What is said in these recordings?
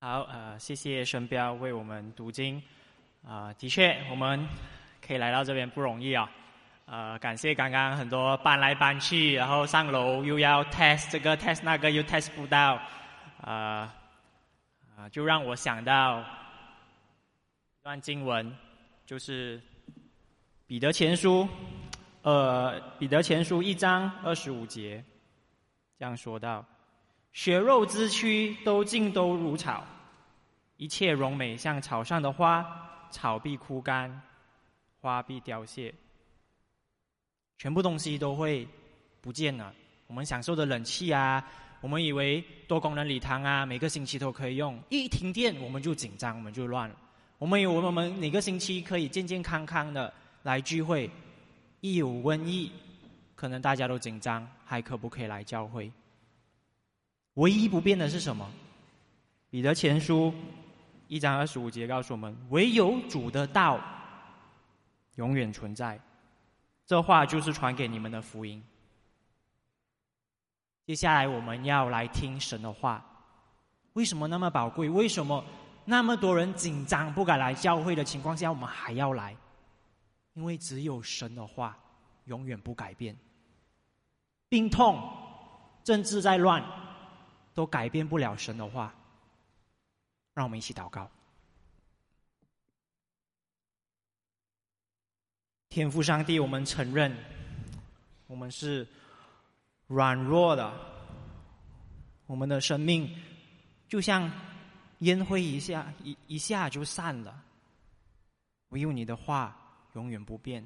好，呃，谢谢申彪为我们读经。啊，的确，我们可以来到这边不容易啊。呃，感谢刚刚很多搬来搬去，然后上楼又要 test 这个 test 那个又 test 不到，啊啊，就让我想到一段经文，就是彼得前书，呃，彼得前书一章二十五节，这样说道。血肉之躯都尽都如草，一切荣美像草上的花，草必枯干，花必凋谢，全部东西都会不见了。我们享受的冷气啊，我们以为多功能礼堂啊，每个星期都可以用，一停电我们就紧张，我们就乱了。我们以为我们每个星期可以健健康康的来聚会，一有瘟疫，可能大家都紧张，还可不可以来教会？唯一不变的是什么？彼得前书一章二十五节告诉我们：唯有主的道永远存在。这话就是传给你们的福音。接下来我们要来听神的话。为什么那么宝贵？为什么那么多人紧张不敢来教会的情况下，我们还要来？因为只有神的话永远不改变。病痛，政治在乱。都改变不了神的话，让我们一起祷告。天父上帝，我们承认我们是软弱的，我们的生命就像烟灰一下一一下就散了。唯有你的话永远不变，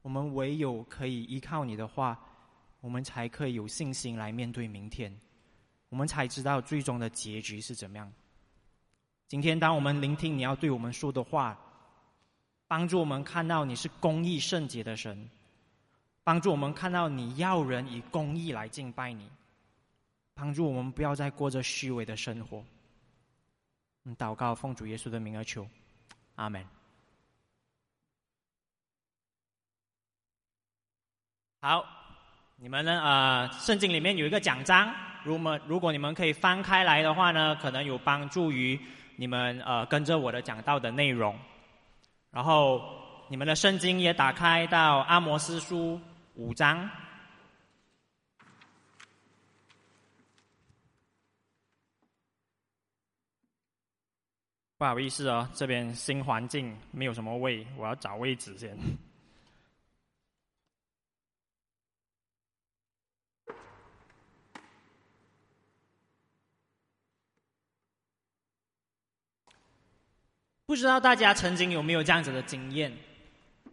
我们唯有可以依靠你的话，我们才可以有信心来面对明天。我们才知道最终的结局是怎么样。今天，当我们聆听你要对我们说的话，帮助我们看到你是公义圣洁的神，帮助我们看到你要人以公义来敬拜你，帮助我们不要再过着虚伪的生活。祷告奉主耶稣的名而求，阿门。好，你们呢？呃，圣经里面有一个奖章。如果如果你们可以翻开来的话呢，可能有帮助于你们呃跟着我的讲到的内容。然后你们的圣经也打开到阿摩斯书五章。不好意思哦，这边新环境没有什么位，我要找位置先。不知道大家曾经有没有这样子的经验？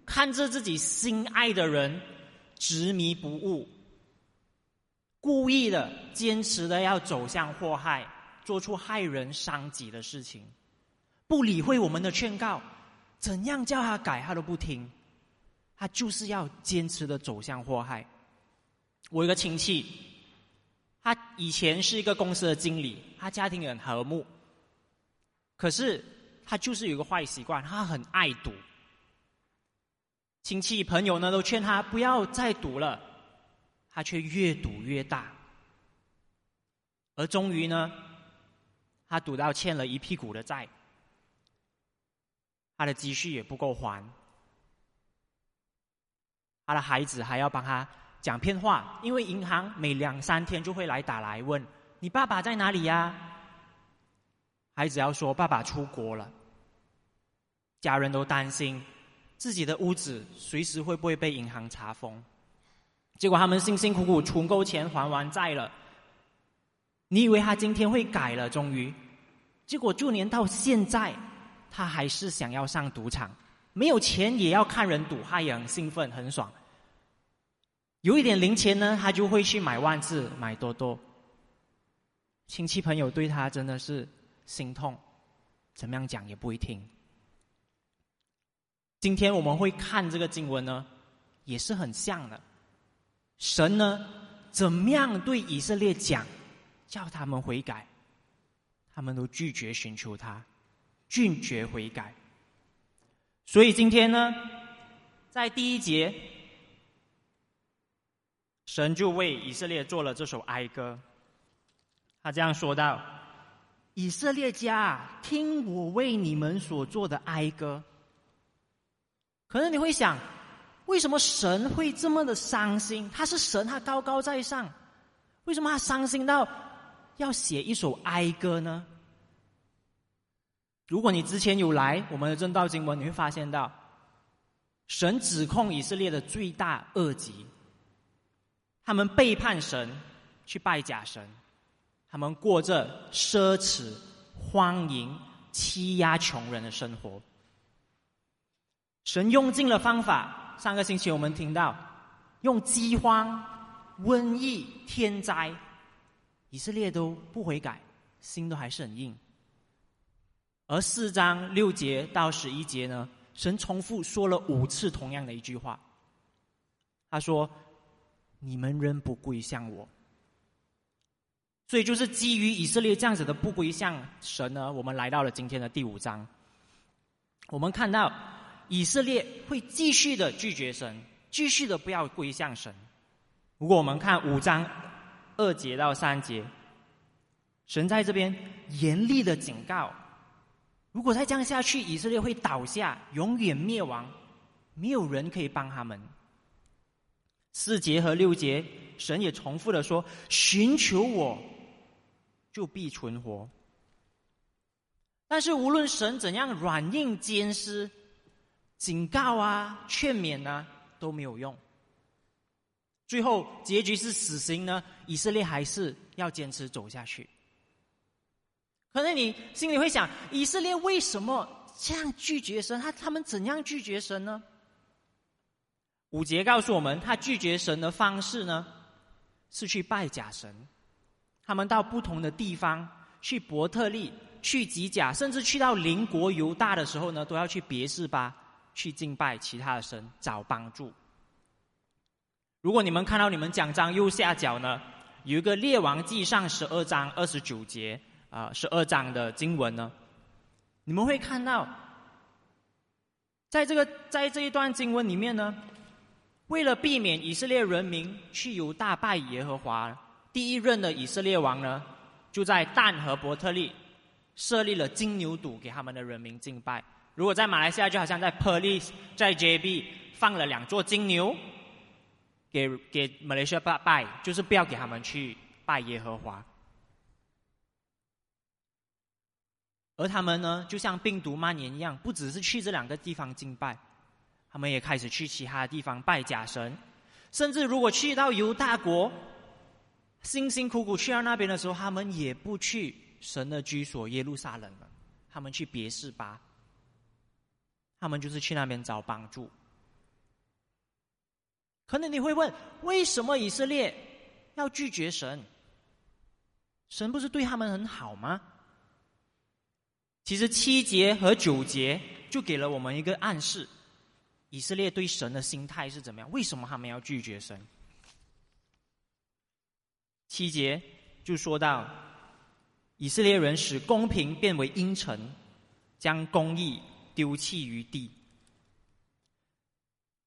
看着自己心爱的人执迷不悟，故意的坚持的要走向祸害，做出害人伤己的事情，不理会我们的劝告，怎样叫他改他都不听，他就是要坚持的走向祸害。我一个亲戚，他以前是一个公司的经理，他家庭很和睦，可是。他就是有个坏习惯，他很爱赌。亲戚朋友呢都劝他不要再赌了，他却越赌越大。而终于呢，他赌到欠了一屁股的债，他的积蓄也不够还，他的孩子还要帮他讲骗话，因为银行每两三天就会来打来问你爸爸在哪里呀？孩子要说爸爸出国了，家人都担心自己的屋子随时会不会被银行查封。结果他们辛辛苦苦存够钱还完债了，你以为他今天会改了？终于，结果就连到现在，他还是想要上赌场，没有钱也要看人赌，他也很兴奋很爽。有一点零钱呢，他就会去买万字买多多。亲戚朋友对他真的是。心痛，怎么样讲也不会听。今天我们会看这个经文呢，也是很像的。神呢，怎么样对以色列讲，叫他们悔改，他们都拒绝寻求他，拒绝悔改。所以今天呢，在第一节，神就为以色列做了这首哀歌。他这样说道。以色列家，听我为你们所做的哀歌。”可能你会想，为什么神会这么的伤心？他是神，他高高在上，为什么他伤心到要写一首哀歌呢？如果你之前有来我们的正道经文，你会发现到，神指控以色列的最大恶极，他们背叛神，去拜假神，他们过着奢侈、荒淫、欺压穷人的生活。神用尽了方法，上个星期我们听到，用饥荒、瘟疫、天灾，以色列都不悔改，心都还是很硬。而四章六节到十一节呢，神重复说了五次同样的一句话。他说：“你们仍不归向我。”所以就是基于以色列这样子的不归向神呢，我们来到了今天的第五章。我们看到以色列会继续的拒绝神，继续的不要归向神。如果我们看五章二节到三节，神在这边严厉的警告。如果再这样下去，以色列会倒下，永远灭亡，没有人可以帮他们。四节和六节，神也重复的说：“寻求我，就必存活。”但是无论神怎样软硬兼施，警告啊、劝勉啊都没有用。最后结局是死刑呢？以色列还是要坚持走下去。可能你心里会想：以色列为什么这样拒绝神？他他们怎样拒绝神呢？五节告诉我们，他拒绝神的方式呢，是去拜假神。他们到不同的地方，去伯特利、去吉甲，甚至去到邻国犹大的时候呢，都要去别是巴去敬拜其他的神，找帮助。如果你们看到你们奖章右下角呢，有一个列王记上十二章二十九节。啊，十二章的经文呢？你们会看到，在这个在这一段经文里面呢，为了避免以色列人民去犹大拜耶和华，第一任的以色列王呢，就在但和伯特利设立了金牛犊给他们的人民敬拜。如果在马来西亚，就好像在 p o l i c e 在 JB 放了两座金牛，给给马来西亚拜拜，就是不要给他们去拜耶和华。而他们呢，就像病毒蔓延一样，不只是去这两个地方敬拜，他们也开始去其他地方拜假神，甚至如果去到犹大国，辛辛苦苦去到那边的时候，他们也不去神的居所耶路撒冷了，他们去别是巴，他们就是去那边找帮助。可能你会问，为什么以色列要拒绝神？神不是对他们很好吗？其实七节和九节就给了我们一个暗示：以色列对神的心态是怎么样？为什么他们要拒绝神？七节就说到，以色列人使公平变为阴沉，将公义丢弃于地。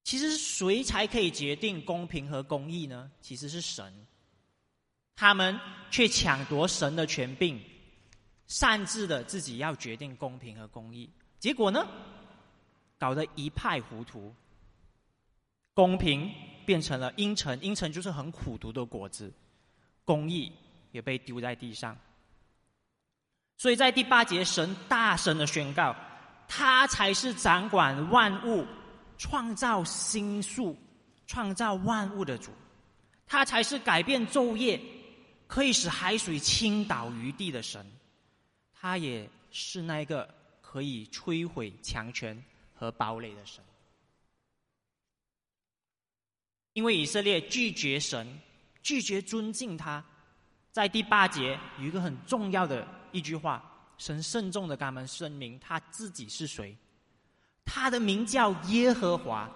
其实谁才可以决定公平和公义呢？其实是神，他们却抢夺神的权柄。擅自的自己要决定公平和公义，结果呢，搞得一派糊涂。公平变成了阴沉，阴沉就是很苦毒的果子，公义也被丢在地上。所以在第八节，神大声的宣告，他才是掌管万物、创造星宿、创造万物的主，他才是改变昼夜、可以使海水倾倒于地的神。他也是那个可以摧毁强权和堡垒的神，因为以色列拒绝神，拒绝尊敬他，在第八节有一个很重要的一句话，神慎重的跟他们声明他自己是谁，他的名叫耶和华，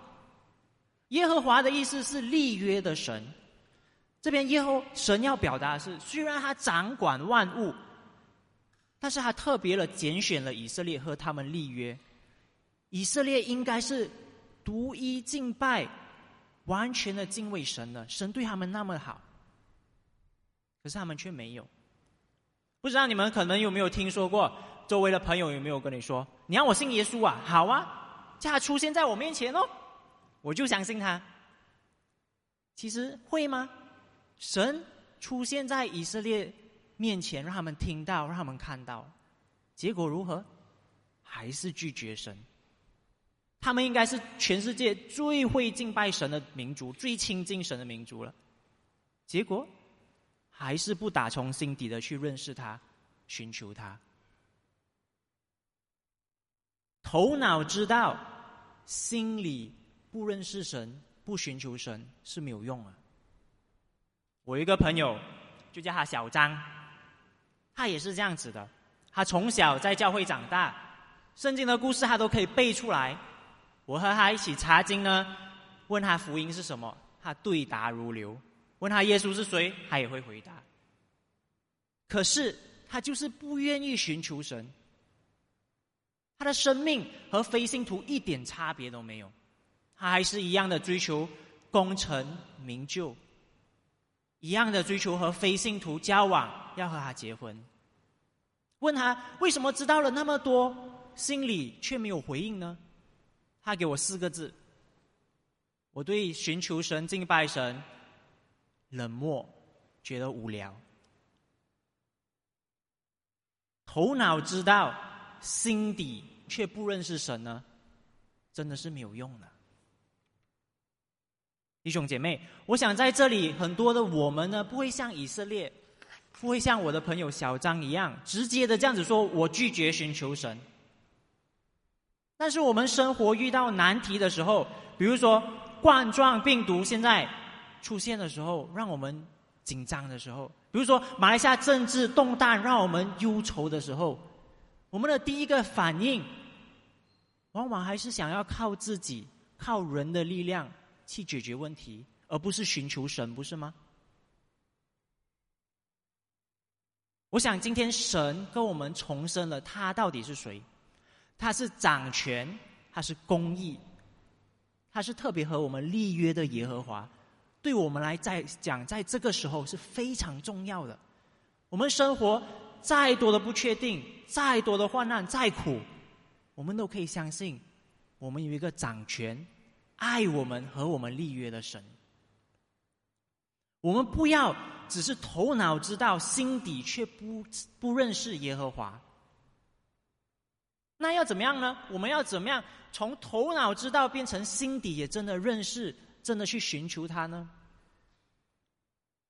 耶和华的意思是立约的神，这边耶和神要表达的是，虽然他掌管万物。但是他特别的拣选了以色列和他们立约，以色列应该是独一敬拜、完全的敬畏神了，神对他们那么好，可是他们却没有。不知道你们可能有没有听说过，周围的朋友有没有跟你说：“你让我信耶稣啊，好啊，叫他出现在我面前哦，我就相信他。”其实会吗？神出现在以色列面前，让他们听到，让他们看到，结果如何？还是拒绝神。他们应该是全世界最会敬拜神的民族，最亲近神的民族了。结果。还是不打从心底的去认识他，寻求他。头脑知道，心里不认识神，不寻求神是没有用啊。我一个朋友，就叫他小张，他也是这样子的。他从小在教会长大，圣经的故事他都可以背出来。我和他一起查经呢，问他福音是什么，他对答如流。问他耶稣是谁，他也会回答。可是他就是不愿意寻求神，他的生命和非信徒一点差别都没有，他还是一样的追求功成名就，一样的追求和非信徒交往，要和他结婚。问他为什么知道了那么多，心里却没有回应呢？他给我四个字：我对寻求神、敬拜神。冷漠，觉得无聊，头脑知道，心底却不认识神呢，真的是没有用的。弟兄姐妹，我想在这里很多的我们呢，不会像以色列，不会像我的朋友小张一样，直接的这样子说：“我拒绝寻求神。”但是我们生活遇到难题的时候，比如说冠状病毒现在。出现的时候，让我们紧张的时候，比如说马来西亚政治动荡，让我们忧愁的时候，我们的第一个反应，往往还是想要靠自己、靠人的力量去解决问题，而不是寻求神，不是吗？我想今天神跟我们重申了，他到底是谁？他是掌权，他是公义，他是特别和我们立约的耶和华。对我们来在讲，在这个时候是非常重要的。我们生活再多的不确定，再多的患难，再苦，我们都可以相信，我们有一个掌权、爱我们和我们立约的神。我们不要只是头脑知道，心底却不不认识耶和华。那要怎么样呢？我们要怎么样从头脑知道变成心底也真的认识？真的去寻求他呢？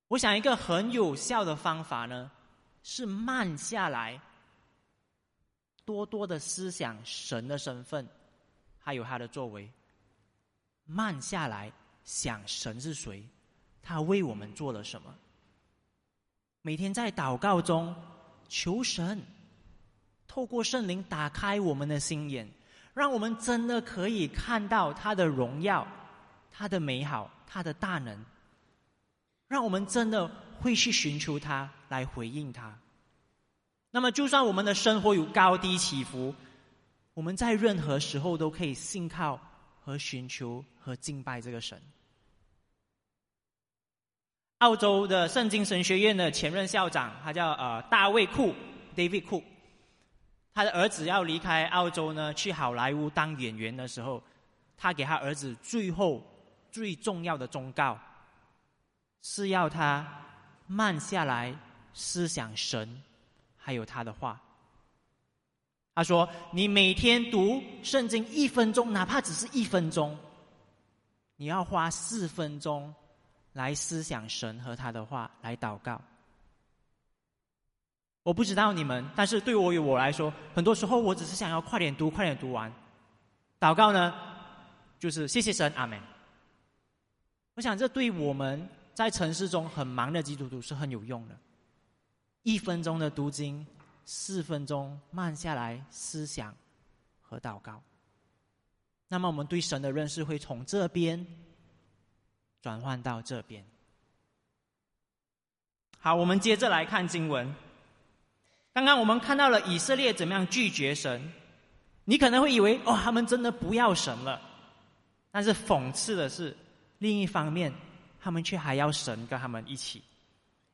我想一个很有效的方法呢，是慢下来，多多的思想神的身份，还有他的作为。慢下来想神是谁，他为我们做了什么。每天在祷告中求神，透过圣灵打开我们的心眼，让我们真的可以看到他的荣耀。他的美好，他的大能，让我们真的会去寻求他，来回应他。那么，就算我们的生活有高低起伏，我们在任何时候都可以信靠和寻求和敬拜这个神。澳洲的圣经神学院的前任校长，他叫呃大卫库 （David 库），他的儿子要离开澳洲呢，去好莱坞当演员的时候，他给他儿子最后。最重要的忠告，是要他慢下来思想神，还有他的话。他说：“你每天读圣经一分钟，哪怕只是一分钟，你要花四分钟来思想神和他的话，来祷告。”我不知道你们，但是对我与我来说，很多时候我只是想要快点读，快点读完。祷告呢，就是谢谢神，阿门。我想，这对我们在城市中很忙的基督徒是很有用的。一分钟的读经，四分钟慢下来思想和祷告。那么，我们对神的认识会从这边转换到这边。好，我们接着来看经文。刚刚我们看到了以色列怎么样拒绝神，你可能会以为哦，他们真的不要神了。但是讽刺的是。另一方面，他们却还要神跟他们一起。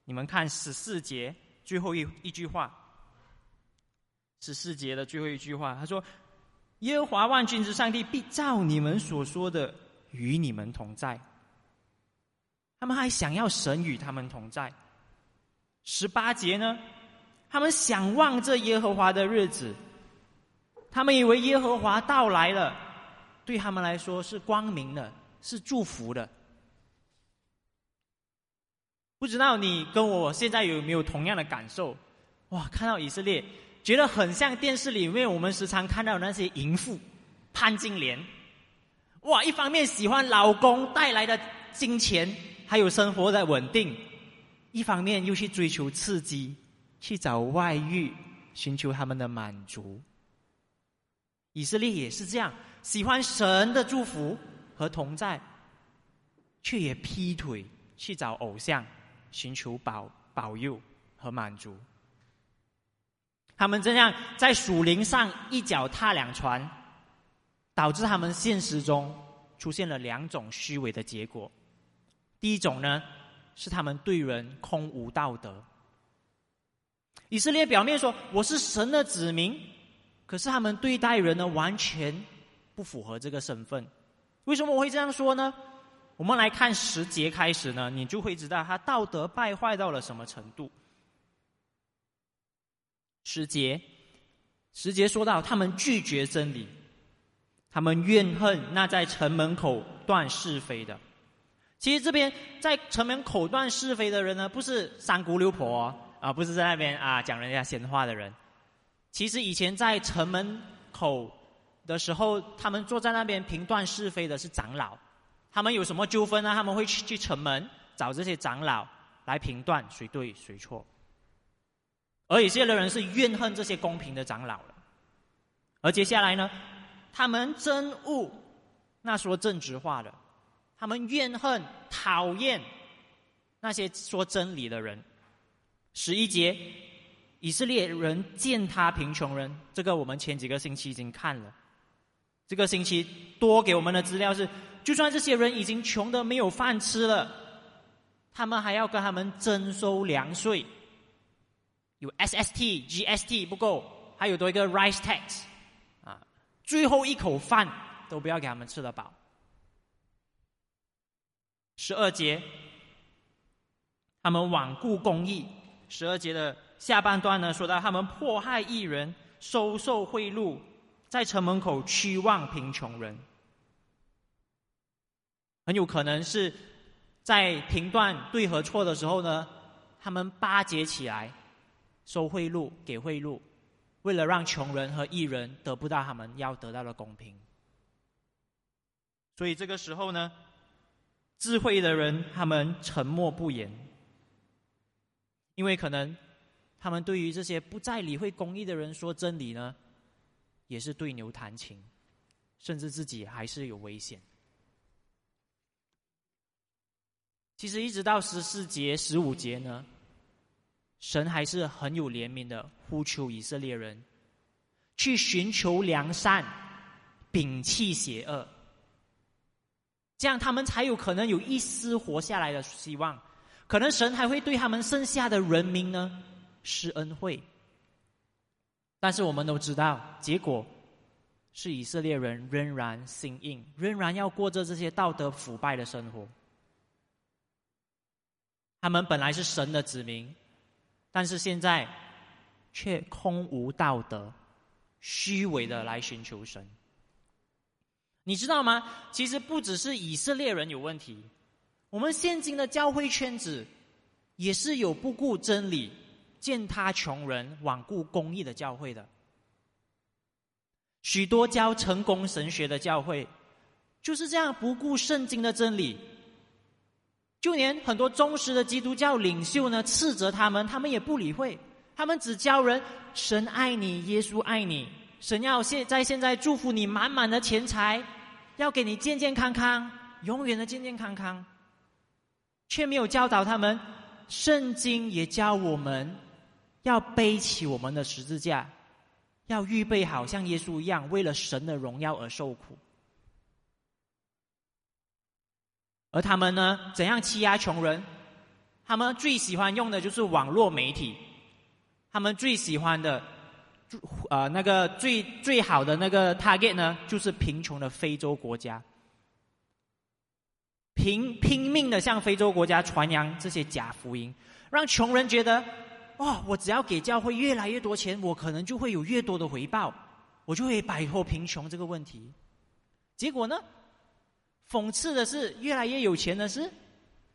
你们看十四节最后一一句话，十四节的最后一句话，他说：“耶和华万军之上帝必照你们所说的与你们同在。”他们还想要神与他们同在。十八节呢，他们想望这耶和华的日子，他们以为耶和华到来了，对他们来说是光明的，是祝福的。不知道你跟我现在有没有同样的感受？哇，看到以色列，觉得很像电视里面我们时常看到那些淫妇潘金莲。哇，一方面喜欢老公带来的金钱，还有生活的稳定；一方面又去追求刺激，去找外遇，寻求他们的满足。以色列也是这样，喜欢神的祝福和同在，却也劈腿去找偶像。寻求保保佑和满足，他们这样在属灵上一脚踏两船，导致他们现实中出现了两种虚伪的结果。第一种呢，是他们对人空无道德。以色列表面说我是神的子民，可是他们对待人呢，完全不符合这个身份。为什么我会这样说呢？我们来看十节开始呢，你就会知道他道德败坏到了什么程度。十节，十节说到他们拒绝真理，他们怨恨那在城门口断是非的。其实这边在城门口断是非的人呢，不是三姑六婆啊，不是在那边啊讲人家闲话的人。其实以前在城门口的时候，他们坐在那边评断是非的是长老。他们有什么纠纷呢？他们会去去城门找这些长老来评断谁对谁错。而有些人是怨恨这些公平的长老了。而接下来呢，他们憎恶那说正直话的，他们怨恨、讨厌那些说真理的人。十一节，以色列人践踏贫穷人，这个我们前几个星期已经看了。这个星期多给我们的资料是。就算这些人已经穷得没有饭吃了，他们还要跟他们征收粮税，有 SST、GST 不够，还有多一个 rice tax，啊，最后一口饭都不要给他们吃得饱。十二节，他们罔顾公义。十二节的下半段呢，说到他们迫害艺人，收受贿赂，在城门口驱望贫穷人。很有可能是在评断对和错的时候呢，他们巴结起来，收贿赂、给贿赂，为了让穷人和艺人得不到他们要得到的公平。所以这个时候呢，智慧的人他们沉默不言，因为可能他们对于这些不再理会公义的人说真理呢，也是对牛弹琴，甚至自己还是有危险。其实一直到十四节、十五节呢，神还是很有怜悯的，呼求以色列人去寻求良善，摒弃邪恶，这样他们才有可能有一丝活下来的希望。可能神还会对他们剩下的人民呢施恩惠，但是我们都知道，结果是以色列人仍然心硬，仍然要过着这些道德腐败的生活。他们本来是神的子民，但是现在却空无道德、虚伪的来寻求神。你知道吗？其实不只是以色列人有问题，我们现今的教会圈子也是有不顾真理、践踏穷人、罔顾公义的教会的。许多教成功神学的教会就是这样不顾圣经的真理。就连很多忠实的基督教领袖呢，斥责他们，他们也不理会。他们只教人：神爱你，耶稣爱你，神要现在现在祝福你满满的钱财，要给你健健康康，永远的健健康康。却没有教导他们，圣经也教我们要背起我们的十字架，要预备好像耶稣一样，为了神的荣耀而受苦。而他们呢？怎样欺压穷人？他们最喜欢用的就是网络媒体，他们最喜欢的，呃，那个最最好的那个 target 呢，就是贫穷的非洲国家，拼拼命的向非洲国家传扬这些假福音，让穷人觉得，哦，我只要给教会越来越多钱，我可能就会有越多的回报，我就会摆脱贫穷这个问题。结果呢，讽刺的是，越来越有钱的是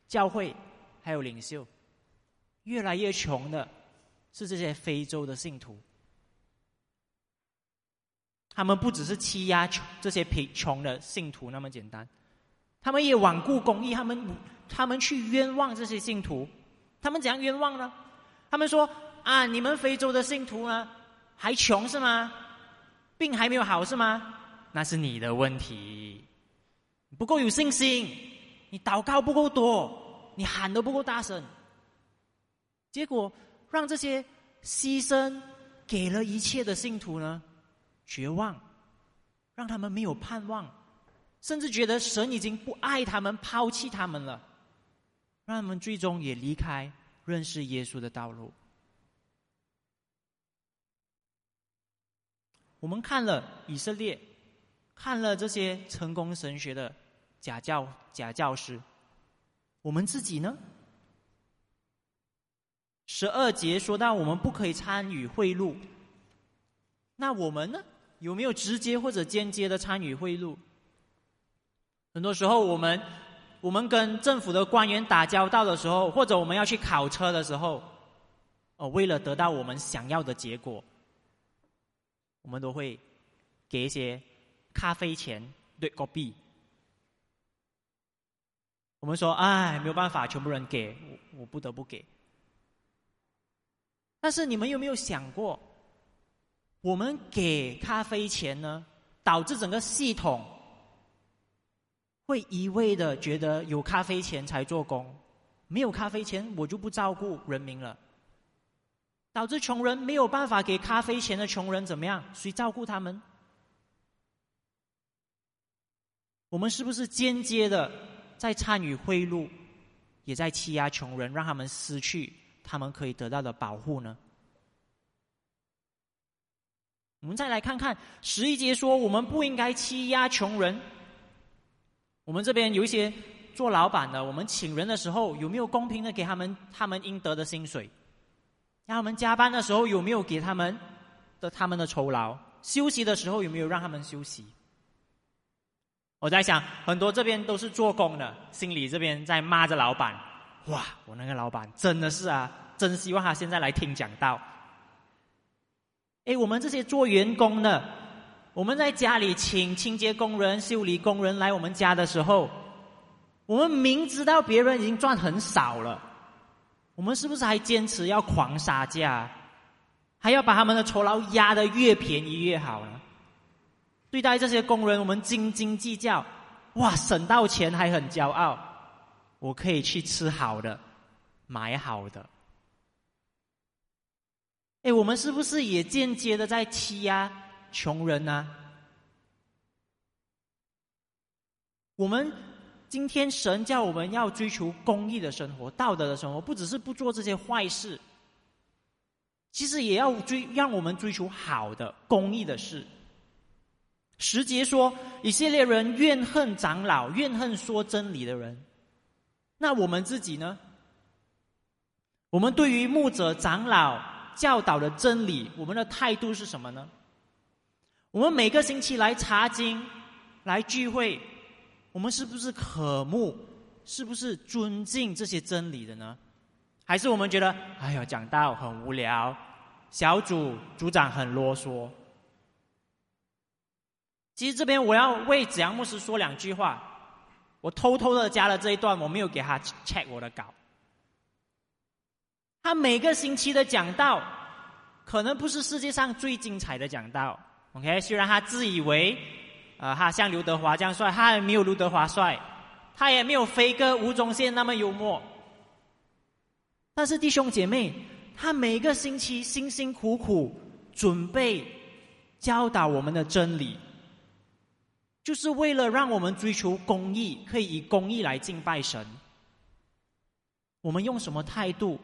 教会，还有领袖。越来越穷的，是这些非洲的信徒。他们不只是欺压穷这些贫穷的信徒那么简单，他们也罔顾公义，他们他们去冤枉这些信徒。他们怎样冤枉呢？他们说：“啊，你们非洲的信徒呢，还穷是吗？病还没有好是吗？那是你的问题，不够有信心，你祷告不够多，你喊的不够大声。”结果让这些牺牲给了一切的信徒呢，绝望，让他们没有盼望，甚至觉得神已经不爱他们，抛弃他们了，让他们最终也离开认识耶稣的道路。我们看了以色列，看了这些成功神学的假教假教师，我们自己呢？十二节说到我们不可以参与贿赂，那我们呢？有没有直接或者间接的参与贿赂？很多时候，我们我们跟政府的官员打交道的时候，或者我们要去考车的时候，哦，为了得到我们想要的结果，我们都会给一些咖啡钱对狗币。我们说，哎，没有办法，全部人给我，我不得不给。但是你们有没有想过，我们给咖啡钱呢，导致整个系统会一味的觉得有咖啡钱才做工，没有咖啡钱我就不照顾人民了，导致穷人没有办法给咖啡钱的穷人怎么样？谁照顾他们？我们是不是间接的在参与贿赂，也在欺压穷人，让他们失去？他们可以得到的保护呢？我们再来看看十一节说，我们不应该欺压穷人。我们这边有一些做老板的，我们请人的时候有没有公平的给他们他们应得的薪水？让他们加班的时候有没有给他们的他们的酬劳？休息的时候有没有让他们休息？我在想，很多这边都是做工的，心里这边在骂着老板。哇！我那个老板真的是啊，真希望他现在来听讲道。哎，我们这些做员工的，我们在家里请清洁工人、修理工人来我们家的时候，我们明知道别人已经赚很少了，我们是不是还坚持要狂杀价，还要把他们的酬劳压得越便宜越好呢？对待这些工人，我们斤斤计较，哇，省到钱还很骄傲。我可以去吃好的，买好的。哎，我们是不是也间接的在欺压穷人呢？我们今天神叫我们要追求公义的生活、道德的生活，不只是不做这些坏事，其实也要追，让我们追求好的、公义的事。十节说，以色列人怨恨长老，怨恨说真理的人。那我们自己呢？我们对于牧者长老教导的真理，我们的态度是什么呢？我们每个星期来查经、来聚会，我们是不是渴慕、是不是尊敬这些真理的呢？还是我们觉得，哎呀，讲道很无聊，小组组长很啰嗦？其实这边我要为子阳牧师说两句话。我偷偷的加了这一段，我没有给他 check 我的稿。他每个星期的讲道，可能不是世界上最精彩的讲道。OK，虽然他自以为，呃，他像刘德华这样帅，他也没有刘德华帅，他也没有飞哥吴宗宪那么幽默。但是弟兄姐妹，他每个星期辛辛苦苦准备教导我们的真理。就是为了让我们追求公义，可以以公义来敬拜神。我们用什么态度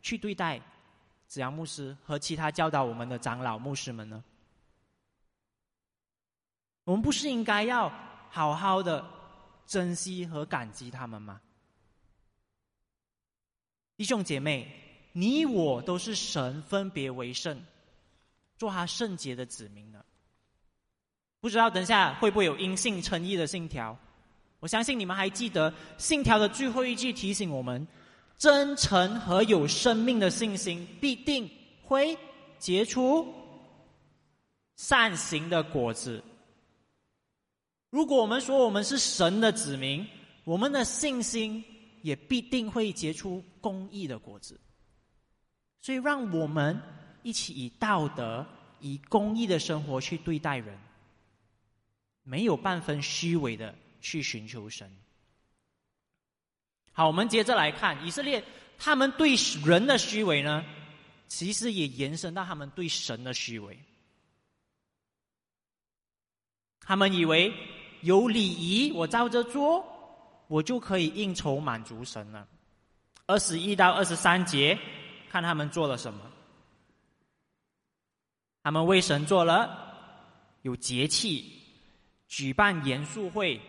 去对待子阳牧师和其他教导我们的长老牧师们呢？我们不是应该要好好的珍惜和感激他们吗？弟兄姐妹，你我都是神分别为圣，做他圣洁的子民呢。不知道等下会不会有因信称义的信条？我相信你们还记得信条的最后一句提醒我们。真诚和有生命的信心必定会结出善行的果子。如果我们说我们是神的子民，我们的信心也必定会结出公义的果子。所以，让我们一起以道德、以公义的生活去对待人，没有半分虚伪的去寻求神。好，我们接着来看以色列，他们对人的虚伪呢，其实也延伸到他们对神的虚伪。他们以为有礼仪，我照着做，我就可以应酬满足神了。二十一到二十三节，看他们做了什么。他们为神做了有节气，举办严肃会。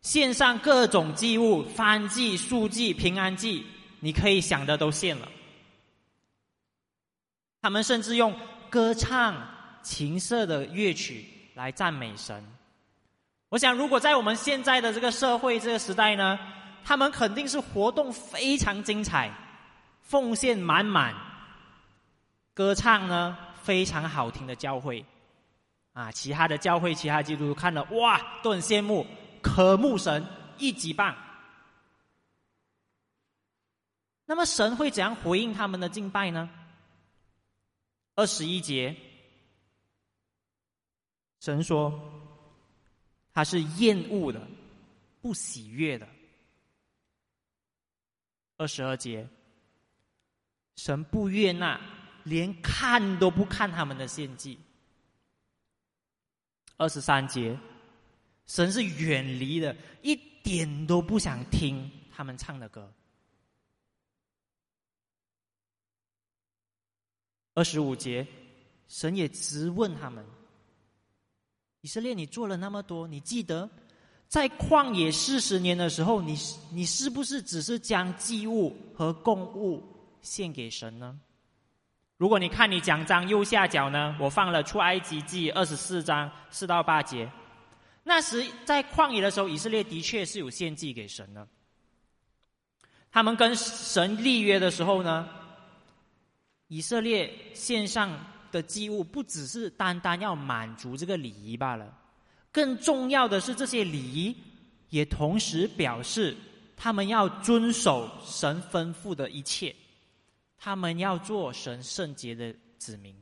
献上各种祭物，翻祭、素祭、平安祭，你可以想的都献了。他们甚至用歌唱、琴瑟的乐曲来赞美神。我想，如果在我们现在的这个社会、这个时代呢，他们肯定是活动非常精彩，奉献满满，歌唱呢非常好听的教会，啊，其他的教会、其他基督徒看了哇，都很羡慕。渴慕神一级棒，那么神会怎样回应他们的敬拜呢？二十一节，神说他是厌恶的，不喜悦的。二十二节，神不悦纳，连看都不看他们的献祭。二十三节。神是远离的，一点都不想听他们唱的歌。二十五节，神也直问他们：以色列，你做了那么多，你记得在旷野四十年的时候，你你是不是只是将祭物和供物献给神呢？如果你看你奖章右下角呢，我放了出埃及记二十四章四到八节。那时在旷野的时候，以色列的确是有献祭给神的。他们跟神立约的时候呢，以色列献上的祭物不只是单单要满足这个礼仪罢了，更重要的是这些礼仪也同时表示他们要遵守神吩咐的一切，他们要做神圣洁的子民。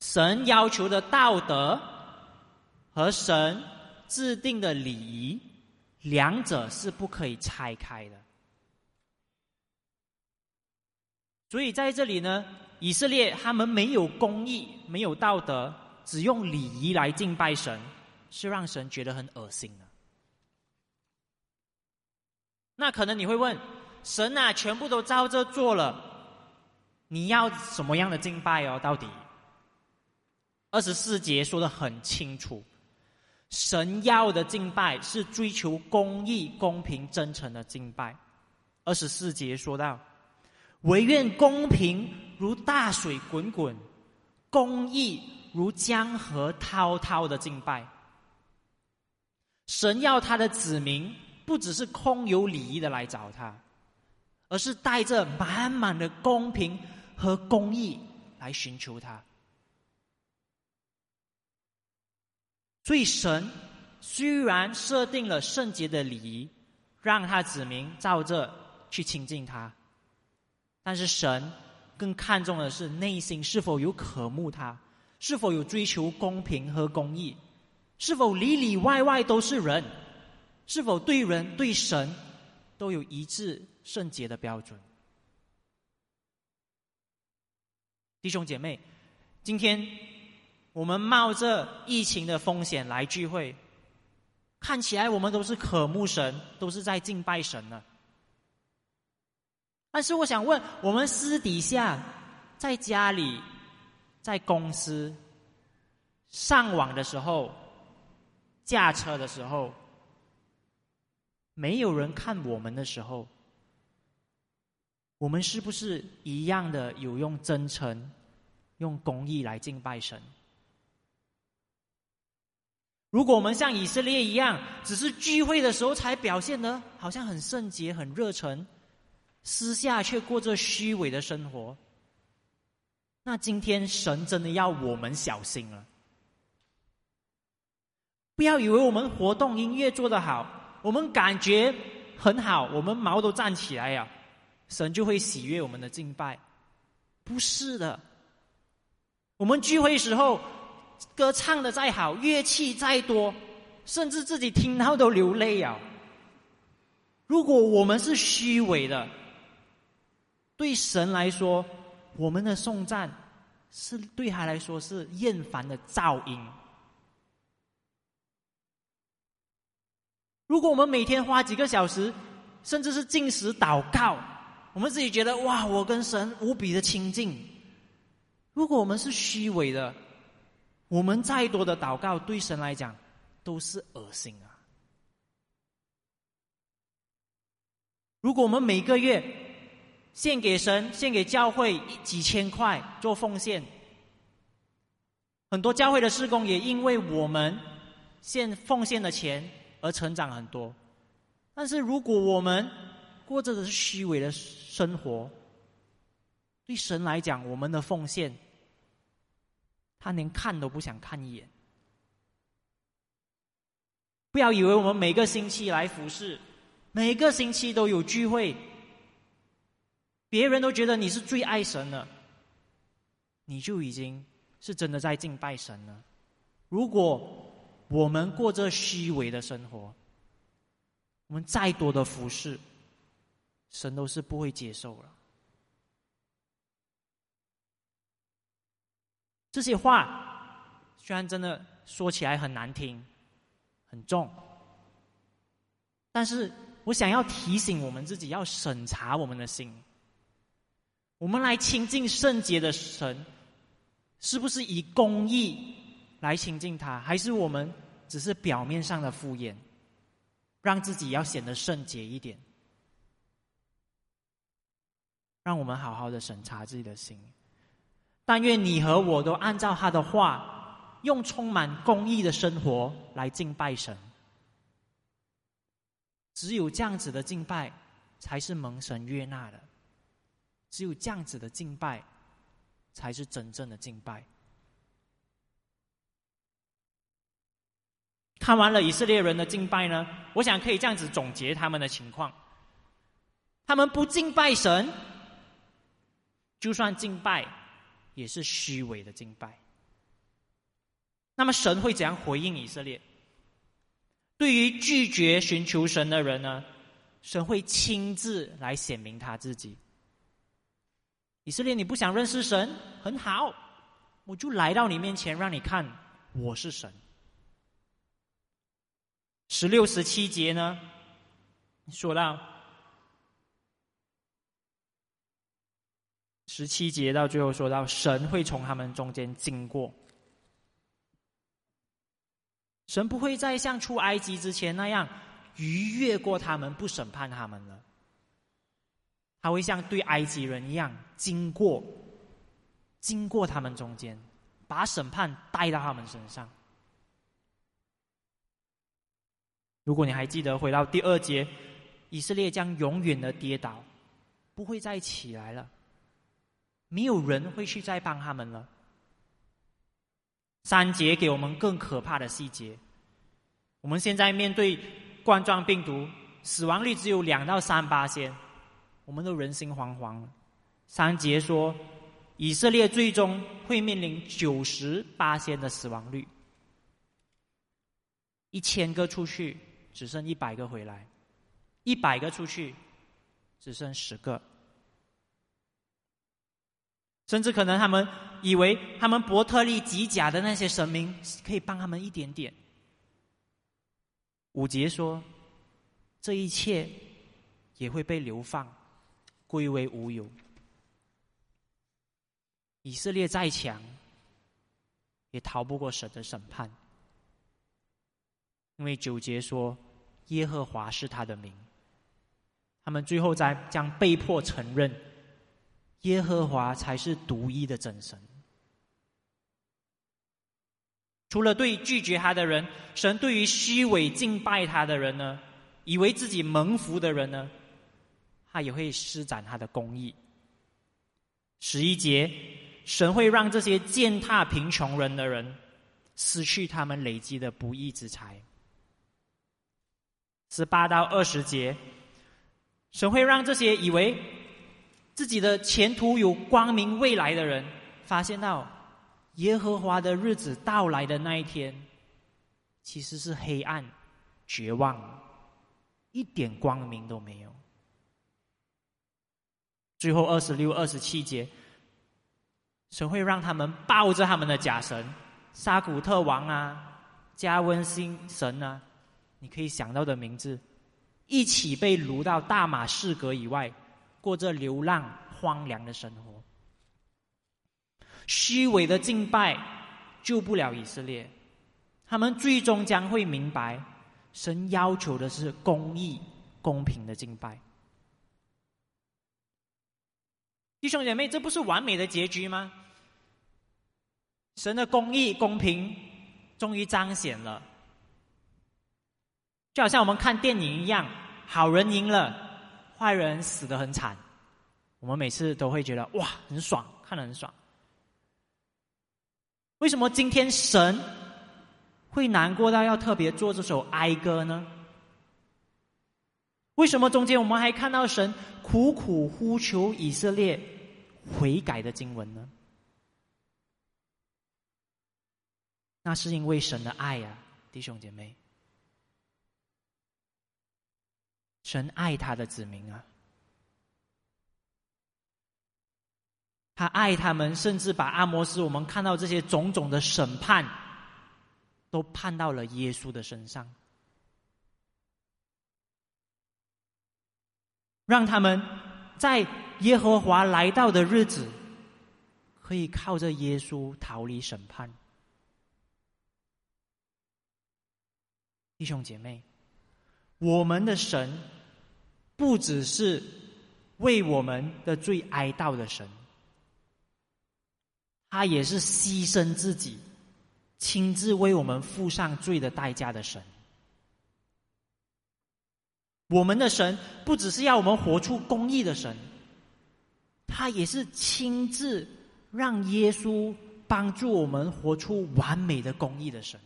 神要求的道德。和神制定的礼仪，两者是不可以拆开的。所以在这里呢，以色列他们没有公义，没有道德，只用礼仪来敬拜神，是让神觉得很恶心的。那可能你会问，神啊，全部都照着做了，你要什么样的敬拜哦？到底二十四节说的很清楚。神要的敬拜是追求公义、公平、真诚的敬拜。二十四节说到：“唯愿公平如大水滚滚，公义如江河滔滔的敬拜。”神要他的子民不只是空有礼仪的来找他，而是带着满满的公平和公义来寻求他。所以，神虽然设定了圣洁的礼仪，让他子民照着去亲近他，但是神更看重的是内心是否有渴慕他，是否有追求公平和公义，是否里里外外都是人，是否对人对神都有一致圣洁的标准。弟兄姐妹，今天。我们冒着疫情的风险来聚会，看起来我们都是渴慕神，都是在敬拜神呢。但是我想问，我们私底下，在家里，在公司，上网的时候，驾车的时候，没有人看我们的时候，我们是不是一样的有用真诚、用公义来敬拜神？如果我们像以色列一样，只是聚会的时候才表现的好像很圣洁、很热忱。私下却过着虚伪的生活，那今天神真的要我们小心了。不要以为我们活动音乐做得好，我们感觉很好，我们毛都站起来呀，神就会喜悦我们的敬拜。不是的，我们聚会时候歌唱的再好，乐器再多，甚至自己听到都流泪呀。如果我们是虚伪的，对神来说，我们的颂赞是对他来说是厌烦的噪音。如果我们每天花几个小时，甚至是进食祷告，我们自己觉得哇，我跟神无比的亲近。如果我们是虚伪的，我们再多的祷告，对神来讲都是恶心啊。如果我们每个月，献给神，献给教会几千块做奉献。很多教会的施工也因为我们献奉献的钱而成长很多。但是如果我们过着的是虚伪的生活，对神来讲，我们的奉献，他连看都不想看一眼。不要以为我们每个星期来服侍，每个星期都有聚会。别人都觉得你是最爱神的，你就已经是真的在敬拜神了。如果我们过着虚伪的生活，我们再多的服饰，神都是不会接受了。这些话虽然真的说起来很难听、很重，但是我想要提醒我们自己，要审查我们的心。我们来亲近圣洁的神，是不是以公义来亲近他，还是我们只是表面上的敷衍，让自己要显得圣洁一点？让我们好好的审查自己的心。但愿你和我都按照他的话，用充满公义的生活来敬拜神。只有这样子的敬拜，才是蒙神悦纳的。只有这样子的敬拜，才是真正的敬拜。看完了以色列人的敬拜呢，我想可以这样子总结他们的情况：他们不敬拜神，就算敬拜，也是虚伪的敬拜。那么神会怎样回应以色列？对于拒绝寻求神的人呢，神会亲自来显明他自己。以色列，你不想认识神，很好，我就来到你面前，让你看我是神。十六、十七节呢，说到十七节到最后说到，神会从他们中间经过，神不会再像出埃及之前那样逾越过他们，不审判他们了。他会像对埃及人一样，经过，经过他们中间，把审判带到他们身上。如果你还记得，回到第二节，以色列将永远的跌倒，不会再起来了，没有人会去再帮他们了。三节给我们更可怕的细节，我们现在面对冠状病毒，死亡率只有两到三八先。我们都人心惶惶。三节说，以色列最终会面临九十八千的死亡率，一千个出去，只剩一百个回来；一百个出去，只剩十个。甚至可能他们以为他们伯特利吉甲的那些神明可以帮他们一点点。五节说，这一切也会被流放。归为无有。以色列再强，也逃不过神的审判，因为九节说耶和华是他的名。他们最后在将被迫承认，耶和华才是独一的真神。除了对拒绝他的人，神对于虚伪敬拜他的人呢，以为自己蒙福的人呢，他也会施展他的公义。十一节，神会让这些践踏贫穷人的人失去他们累积的不义之财。十八到二十节，神会让这些以为自己的前途有光明未来的人，发现到。耶和华的日子到来的那一天，其实是黑暗、绝望，一点光明都没有。最后二十六、二十七节，神会让他们抱着他们的假神沙古特王啊、加温星神啊，你可以想到的名字，一起被掳到大马士革以外，过着流浪、荒凉的生活。虚伪的敬拜救不了以色列，他们最终将会明白，神要求的是公义、公平的敬拜。弟兄姐妹，这不是完美的结局吗？神的公义、公平终于彰显了，就好像我们看电影一样，好人赢了，坏人死得很惨，我们每次都会觉得哇，很爽，看得很爽。为什么今天神会难过到要特别做这首哀歌呢？为什么中间我们还看到神苦苦呼求以色列悔改的经文呢？那是因为神的爱呀，弟兄姐妹，神爱他的子民啊。他爱他们，甚至把阿摩斯我们看到这些种种的审判，都判到了耶稣的身上，让他们在耶和华来到的日子，可以靠着耶稣逃离审判。弟兄姐妹，我们的神不只是为我们的罪哀悼的神。他也是牺牲自己，亲自为我们付上罪的代价的神。我们的神不只是要我们活出公义的神，他也是亲自让耶稣帮助我们活出完美的公义的神。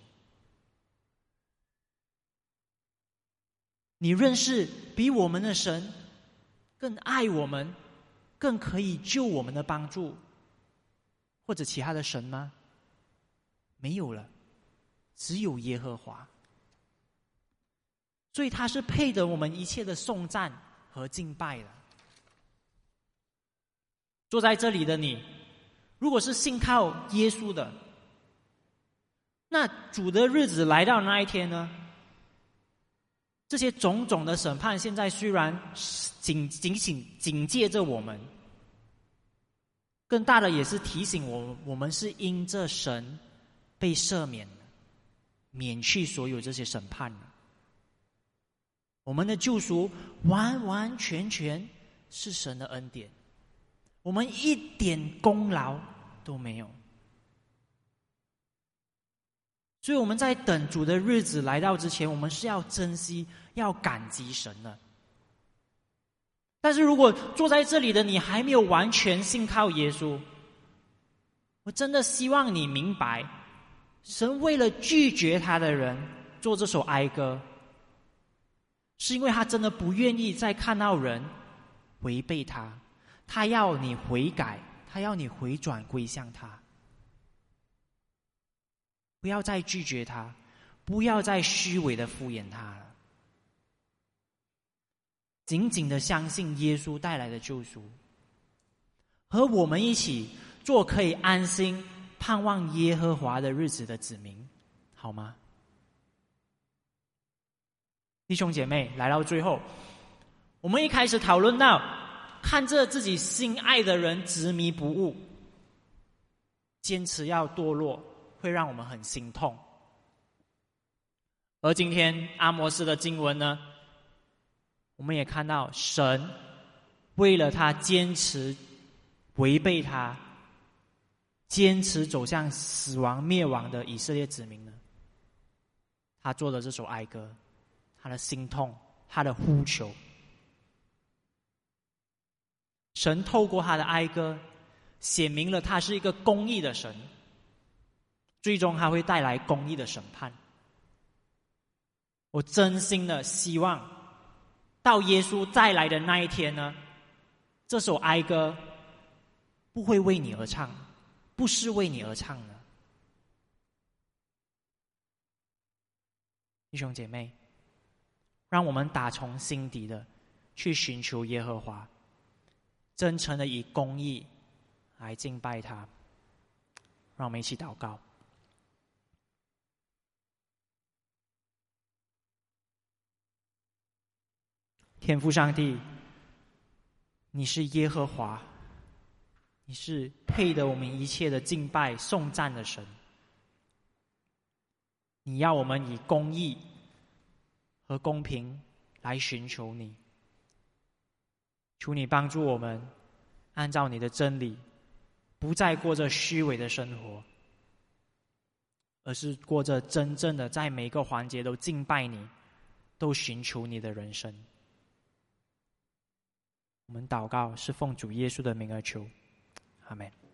你认识比我们的神更爱我们、更可以救我们的帮助？或者其他的神吗？没有了，只有耶和华。所以他是配得我们一切的颂赞和敬拜的。坐在这里的你，如果是信靠耶稣的，那主的日子来到那一天呢？这些种种的审判，现在虽然警警醒警戒着我们。更大的也是提醒我，我们是因这神被赦免免去所有这些审判了。我们的救赎完完全全是神的恩典，我们一点功劳都没有。所以我们在等主的日子来到之前，我们是要珍惜、要感激神的。但是如果坐在这里的你还没有完全信靠耶稣，我真的希望你明白，神为了拒绝他的人做这首哀歌，是因为他真的不愿意再看到人违背他，他要你悔改，他要你回转归向他，不要再拒绝他，不要再虚伪的敷衍他了。紧紧的相信耶稣带来的救赎，和我们一起做可以安心盼望耶和华的日子的子民，好吗？弟兄姐妹，来到最后，我们一开始讨论到看着自己心爱的人执迷不悟，坚持要堕落，会让我们很心痛。而今天阿摩斯的经文呢，我们也看到神为了他坚持违背他，坚持走向死亡灭亡的以色列子民呢，他做的这首哀歌，他的心痛，他的呼求。神透过他的哀歌，写明了他是一个公义的神，最终他会带来公义的审判。我真心的希望，到耶稣再来的那一天呢，这首哀歌不会为你而唱，不是为你而唱的，弟兄姐妹，让我们打从心底的去寻求耶和华。真诚的以公义来敬拜他，让我们一起祷告。天父上帝，你是耶和华，你是配得我们一切的敬拜颂赞的神。你要我们以公义和公平来寻求你。求你帮助我们，按照你的真理，不再过着虚伪的生活，而是过着真正的在每个环节都敬拜你、都寻求你的人生。我们祷告是奉主耶稣的名而求，阿门。